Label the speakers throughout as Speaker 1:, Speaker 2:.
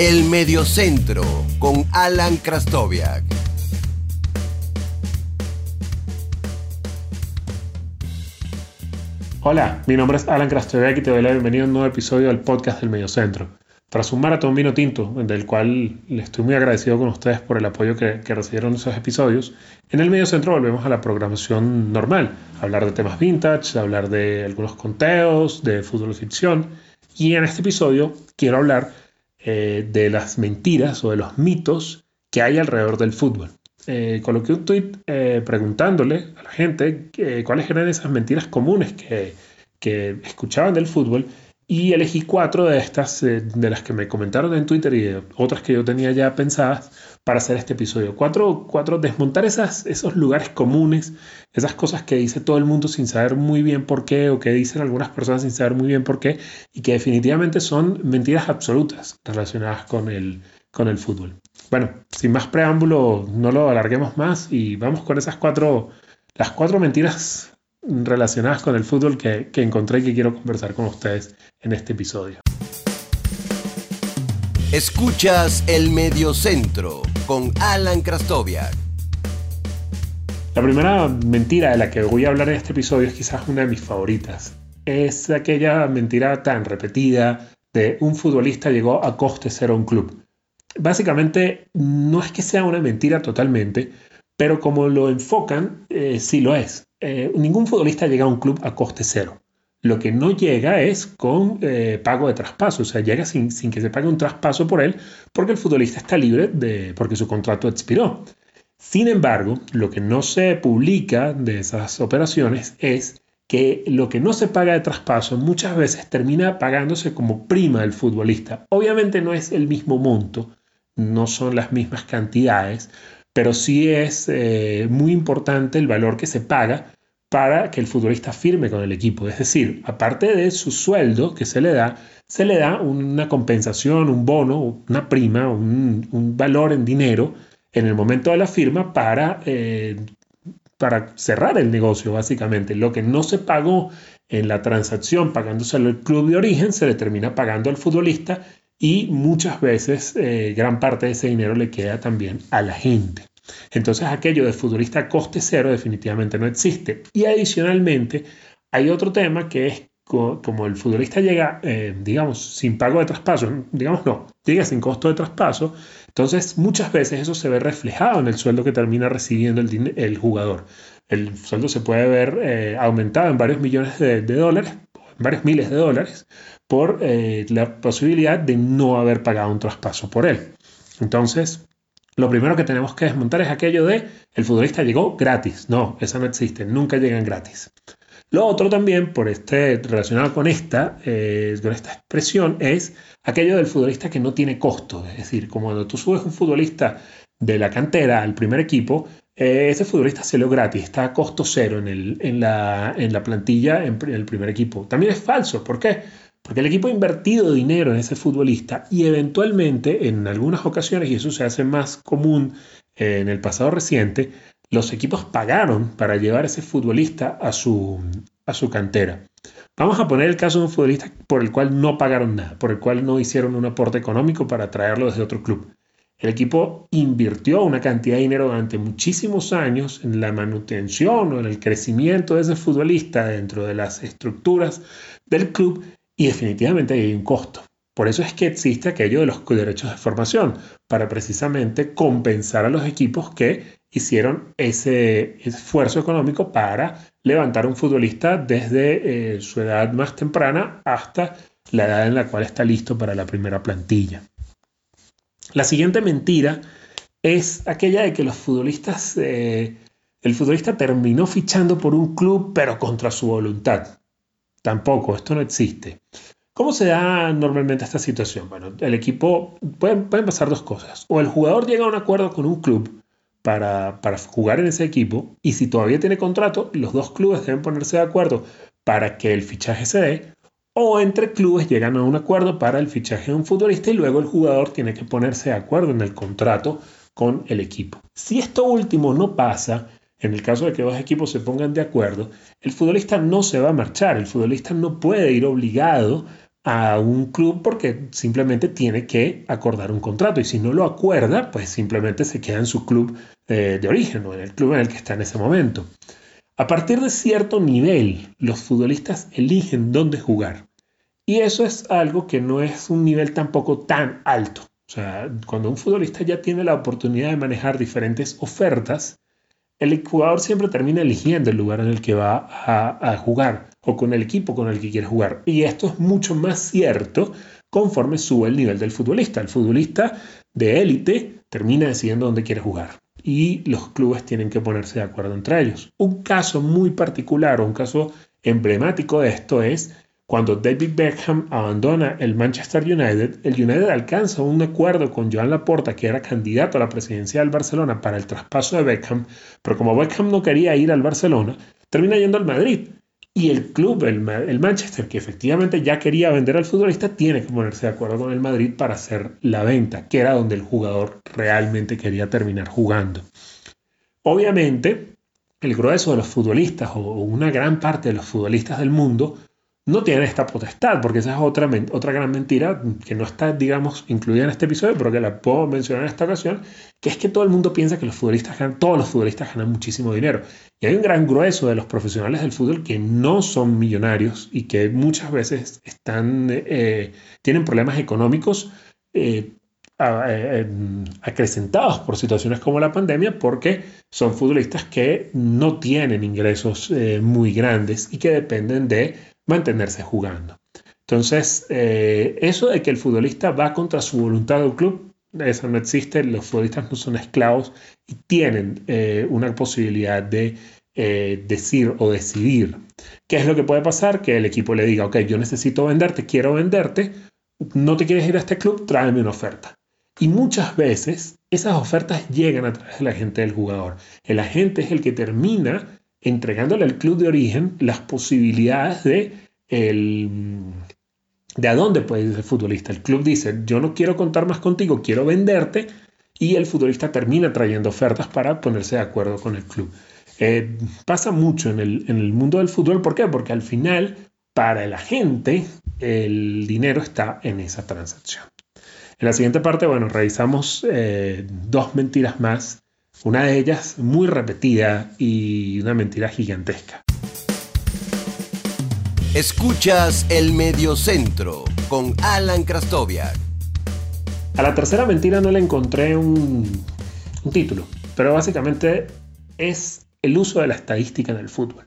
Speaker 1: El Mediocentro con Alan Krastoviak.
Speaker 2: Hola, mi nombre es Alan Krastoviak y te doy la bienvenida a un nuevo episodio del podcast del Mediocentro. Tras un maratón vino tinto, del cual le estoy muy agradecido con ustedes por el apoyo que, que recibieron esos episodios, en el Mediocentro volvemos a la programación normal, hablar de temas vintage, hablar de algunos conteos, de fútbol ficción, y en este episodio quiero hablar eh, de las mentiras o de los mitos que hay alrededor del fútbol. Eh, coloqué un tweet eh, preguntándole a la gente cuáles eran esas mentiras comunes que, que escuchaban del fútbol y elegí cuatro de estas, eh, de las que me comentaron en Twitter y otras que yo tenía ya pensadas para hacer este episodio. Cuatro, cuatro desmontar esas, esos lugares comunes, esas cosas que dice todo el mundo sin saber muy bien por qué, o que dicen algunas personas sin saber muy bien por qué, y que definitivamente son mentiras absolutas relacionadas con el, con el fútbol. Bueno, sin más preámbulo, no lo alarguemos más y vamos con esas cuatro, las cuatro mentiras relacionadas con el fútbol que, encontré y que quiero conversar con ustedes en este episodio.
Speaker 1: Escuchas el Mediocentro con Alan Krastoviak.
Speaker 2: La primera mentira de la que voy a hablar en este episodio es quizás una de mis favoritas. Es aquella mentira tan repetida de un futbolista llegó a coste cero a un club. Básicamente no es que sea una mentira totalmente, pero como lo enfocan, eh, sí lo es. Eh, ningún futbolista llega a un club a coste cero. Lo que no llega es con eh, pago de traspaso, o sea, llega sin, que se pague un traspaso por él porque el futbolista está libre de, porque su contrato expiró. Sin embargo, lo que no se publica de esas operaciones es que lo que no se paga de traspaso muchas veces termina pagándose como prima del futbolista. Obviamente no es el mismo monto, no son las mismas cantidades, pero sí es eh, muy importante el valor que se paga para que el futbolista firme con el equipo. Es decir, aparte de su sueldo que se le da, se le da una compensación, un bono, una prima, un, valor en dinero en el momento de la firma para, eh, para cerrar el negocio, básicamente. Lo que no se pagó en la transacción pagándose al club de origen, se le termina pagando al futbolista y muchas veces eh, gran parte de ese dinero le queda también a la gente. Entonces aquello de futbolista coste cero definitivamente no existe. Y adicionalmente hay otro tema que es como el futbolista llega, eh, digamos, sin pago de traspaso, digamos no, llega sin costo de traspaso, entonces muchas veces eso se ve reflejado en el sueldo que termina recibiendo el, jugador. El sueldo se puede ver eh, aumentado en varios millones de, dólares, en varios miles de dólares, por eh, la posibilidad de no haber pagado un traspaso por él. Entonces, lo primero que tenemos que desmontar es aquello de el futbolista llegó gratis. No, eso no existe, nunca llegan gratis. Lo otro también, por este, relacionado con esta, eh, con esta expresión, es aquello del futbolista que no tiene costo. Es decir, como cuando tú subes un futbolista de la cantera al primer equipo, eh, ese futbolista se lo gratis, está a costo cero en, el, en, la, en la plantilla en el primer equipo. También es falso. ¿Por qué? Porque el equipo ha invertido dinero en ese futbolista y eventualmente, en algunas ocasiones, y eso se hace más común eh, en el pasado reciente, los equipos pagaron para llevar a ese futbolista a su, a su cantera. Vamos a poner el caso de un futbolista por el cual no pagaron nada, por el cual no hicieron un aporte económico para traerlo desde otro club. El equipo invirtió una cantidad de dinero durante muchísimos años en la manutención o en el crecimiento de ese futbolista dentro de las estructuras del club y definitivamente hay un costo. Por eso es que existe aquello de los derechos de formación, para precisamente compensar a los equipos que hicieron ese esfuerzo económico para levantar un futbolista desde eh, su edad más temprana hasta la edad en la cual está listo para la primera plantilla. La siguiente mentira es aquella de que los futbolistas, eh, el futbolista terminó fichando por un club pero contra su voluntad. Tampoco, esto no existe. ¿Cómo se da normalmente esta situación? Bueno, el equipo, pueden, pueden pasar dos cosas. O el jugador llega a un acuerdo con un club para, para, jugar en ese equipo y si todavía tiene contrato, los dos clubes deben ponerse de acuerdo para que el fichaje se dé. O entre clubes llegan a un acuerdo para el fichaje de un futbolista y luego el jugador tiene que ponerse de acuerdo en el contrato con el equipo. Si esto último no pasa, en el caso de que dos equipos se pongan de acuerdo, el futbolista no se va a marchar, el futbolista no puede ir obligado a un club porque simplemente tiene que acordar un contrato y si no lo acuerda, pues simplemente se queda en su club eh, de origen o en el club en el que está en ese momento. A partir de cierto nivel, los futbolistas eligen dónde jugar. Y eso es algo que no es un nivel tampoco tan alto. O sea, cuando un futbolista ya tiene la oportunidad de manejar diferentes ofertas, el jugador siempre termina eligiendo el lugar en el que va a, jugar o con el equipo con el que quiere jugar. Y esto es mucho más cierto conforme sube el nivel del futbolista. El futbolista de élite termina decidiendo dónde quiere jugar y los clubes tienen que ponerse de acuerdo entre ellos. Un caso muy particular o un caso emblemático de esto es cuando David Beckham abandona el Manchester United, el United alcanza un acuerdo con Joan Laporta, que era candidato a la presidencia del Barcelona para el traspaso de Beckham, pero como Beckham no quería ir al Barcelona, termina yendo al Madrid. Y el club, el, el, Manchester, que efectivamente ya quería vender al futbolista, tiene que ponerse de acuerdo con el Madrid para hacer la venta, que era donde el jugador realmente quería terminar jugando. Obviamente, el grueso de los futbolistas o una gran parte de los futbolistas del mundo no tienen esta potestad, porque esa es otra, otra gran mentira que no está, digamos, incluida en este episodio, pero que la puedo mencionar en esta ocasión, que es que todo el mundo piensa que los futbolistas ganan, todos los futbolistas ganan muchísimo dinero. Y hay un gran grueso de los profesionales del fútbol que no son millonarios y que muchas veces están, eh, tienen problemas económicos eh, eh, acrecentados por situaciones como la pandemia, porque son futbolistas que no tienen ingresos muy grandes y que dependen de mantenerse jugando. Entonces, eh, eso de que el futbolista va contra su voluntad del club, eso no existe, los futbolistas no son esclavos y tienen eh, una posibilidad de eh, decir o decidir. ¿Qué es lo que puede pasar? Que el equipo le diga, ok, yo necesito venderte, quiero venderte, no te quieres ir a este club, tráeme una oferta. Y muchas veces esas ofertas llegan a través del agente del jugador. El agente es el que termina entregándole al club de origen las posibilidades de, el, de a dónde puede ir el futbolista. El club dice, yo no quiero contar más contigo, quiero venderte, y el futbolista termina trayendo ofertas para ponerse de acuerdo con el club. Eh, pasa mucho en el, en el mundo del fútbol, ¿por qué? Porque al final, para la gente, el dinero está en esa transacción. En la siguiente parte, bueno, revisamos eh, dos mentiras más una de ellas muy repetida y una mentira gigantesca.
Speaker 1: Escuchas el Mediocentro con Alan Krastoviak.
Speaker 2: A la tercera mentira no le encontré un, un título, pero básicamente es el uso de la estadística en el fútbol.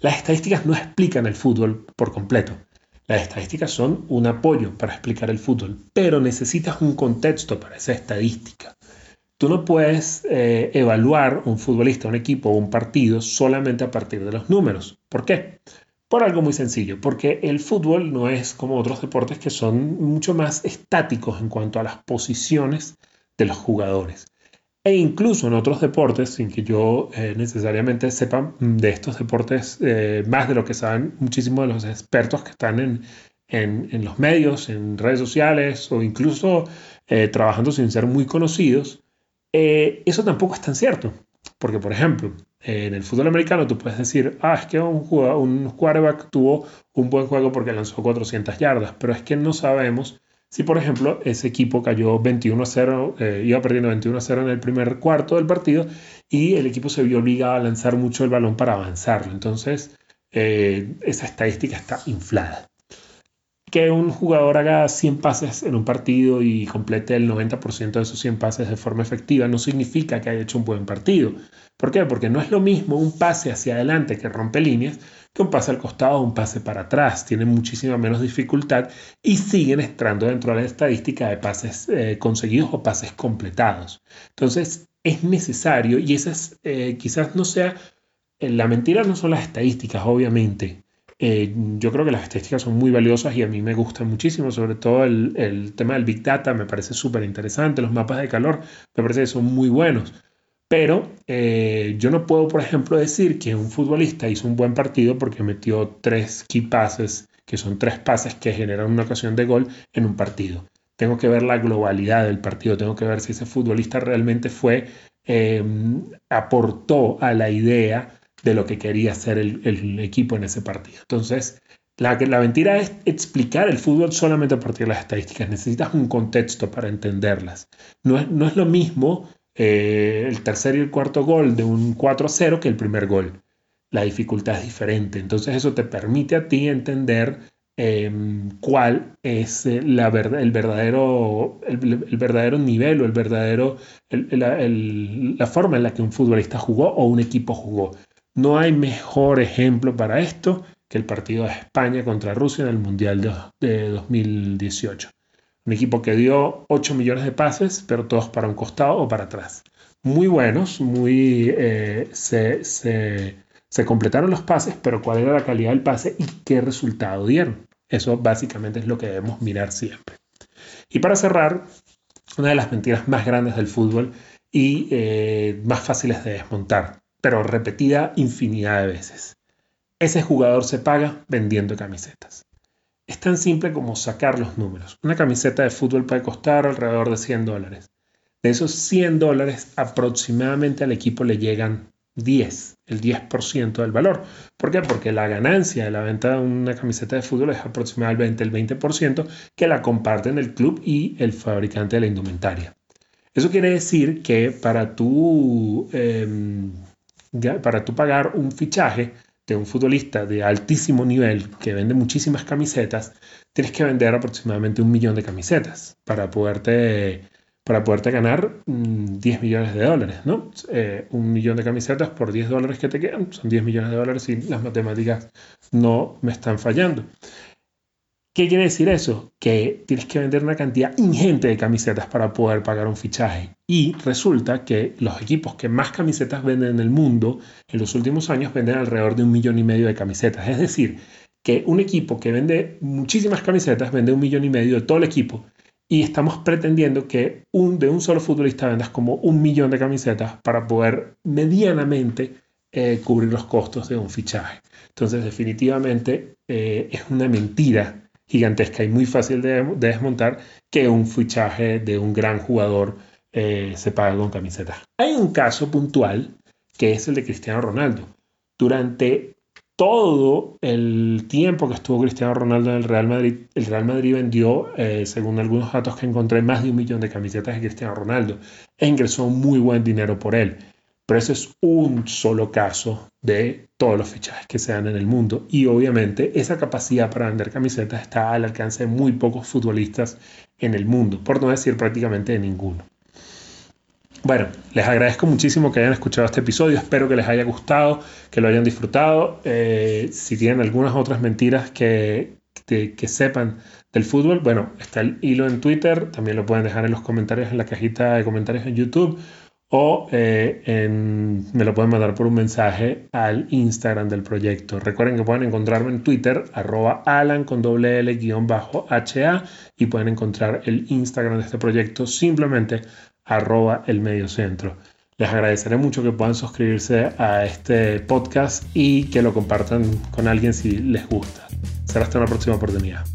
Speaker 2: Las estadísticas no explican el fútbol por completo. Las estadísticas son un apoyo para explicar el fútbol, pero necesitas un contexto para esa estadística. Tú no puedes eh, evaluar un futbolista, un equipo o un partido solamente a partir de los números. ¿Por qué? Por algo muy sencillo, porque el fútbol no es como otros deportes que son mucho más estáticos en cuanto a las posiciones de los jugadores. E incluso en otros deportes, sin que yo eh, necesariamente sepa de estos deportes eh, más de lo que saben muchísimos de los expertos que están en, en, los medios, en redes sociales o incluso trabajando sin ser muy conocidos, eh, eso tampoco es tan cierto. Porque, por ejemplo, en el fútbol americano tú puedes decir, ah, es que un, quarterback tuvo un buen juego porque lanzó 400 yardas, pero es que no sabemos si, por ejemplo, ese equipo cayó 21 a 0, eh, iba perdiendo 21 a 0 en el primer cuarto del partido y el equipo se vio obligado a lanzar mucho el balón para avanzarlo. Entonces, eh, esa estadística está inflada que un jugador haga 100 pases en un partido y complete el 90% de esos 100 pases de forma efectiva no significa que haya hecho un buen partido. ¿Por qué? Porque no es lo mismo un pase hacia adelante que rompe líneas que un pase al costado o un pase para atrás. Tienen muchísima menos dificultad y siguen entrando dentro de la estadística de pases eh, conseguidos o pases completados. Entonces es necesario y esa eh, quizás no sea, eh, la mentira no son las estadísticas, obviamente eh, yo creo que las estadísticas son muy valiosas y a mí me gustan muchísimo, sobre todo el, tema del Big Data me parece súper interesante, los mapas de calor me parece que son muy buenos. Pero eh, yo no puedo, por ejemplo, decir que un futbolista hizo un buen partido porque metió tres key que son tres pases que generan una ocasión de gol en un partido. Tengo que ver la globalidad del partido, tengo que ver si ese futbolista realmente fue, eh, aportó a la idea de lo que quería hacer el, equipo en ese partido. Entonces, La, la mentira es explicar el fútbol solamente a partir de las estadísticas. Necesitas un contexto para entenderlas. No es, no es lo mismo eh, el tercer y el cuarto gol de un 4-0 que el primer gol. La dificultad es diferente. Entonces eso te permite a ti entender em, cuál es eh, la el, verdadero, el, verdadero nivel o el verdadero, la forma en la que un futbolista jugó o un equipo jugó. No hay mejor ejemplo para esto que el partido de España contra Rusia en el Mundial de, 2018. Un equipo que dio 8 millones de pases, pero todos para un costado o para atrás. Muy buenos, muy, eh, se, se, completaron los pases, pero cuál era la calidad del pase y qué resultado dieron. Eso básicamente es lo que debemos mirar siempre. Y para cerrar, una de las mentiras más grandes del fútbol y eh, más fáciles de desmontar pero repetida infinidad de veces. Ese jugador se paga vendiendo camisetas. Es tan simple como sacar los números. Una camiseta de fútbol puede costar alrededor de 100 dólares. De esos 100 dólares, aproximadamente al equipo le llegan 10, el 10% del valor. ¿Por qué? Porque la ganancia de la venta de una camiseta de fútbol es aproximadamente el 20% que la comparten el club y el fabricante de la indumentaria. Eso quiere decir que para tu para tú pagar un fichaje de un futbolista de altísimo nivel que vende muchísimas camisetas, tienes que vender aproximadamente un millón de camisetas para poderte, para poderte ganar 10 mm, millones de dólares, ¿no? Eh, un millón de camisetas por 10 dólares que te quedan, son 10 millones de dólares y las matemáticas no me están fallando. ¿Qué quiere decir eso? Que tienes que vender una cantidad ingente de camisetas para poder pagar un fichaje. Y resulta que los equipos que más camisetas venden en el mundo en los últimos años venden alrededor de un millón y medio de camisetas. Es decir, que un equipo que vende muchísimas camisetas vende un millón y medio de todo el equipo. Y estamos pretendiendo que un, de un solo futbolista vendas como un millón de camisetas para poder medianamente eh, cubrir los costos de un fichaje. Entonces, definitivamente eh, es una mentira gigantesca y muy fácil de, desmontar que un fichaje de un gran jugador eh, se paga con camiseta. Hay un caso puntual que es el de Cristiano Ronaldo. Durante todo el tiempo que estuvo Cristiano Ronaldo en el Real Madrid, el Real Madrid vendió, eh, según algunos datos que encontré, más de un millón de camisetas de Cristiano Ronaldo e ingresó muy buen dinero por él. Pero ese es un solo caso de todos los fichajes que se dan en el mundo. Y obviamente esa capacidad para vender camisetas está al alcance de muy pocos futbolistas en el mundo, por no decir prácticamente de ninguno. Bueno, les agradezco muchísimo que hayan escuchado este episodio, espero que les haya gustado, que lo hayan disfrutado. Eh, si tienen algunas otras mentiras que, que sepan del fútbol, bueno, está el hilo en Twitter, también lo pueden dejar en los comentarios en la cajita de comentarios en YouTube o eh, me lo pueden mandar por un mensaje al Instagram del proyecto. Recuerden que pueden encontrarme en Twitter, arroba alan con doble L guion bajo HA y pueden encontrar el Instagram de este proyecto simplemente arroba el medio centro. Les agradeceré mucho que puedan suscribirse a este podcast y que lo compartan con alguien si les gusta. Será hasta una próxima oportunidad.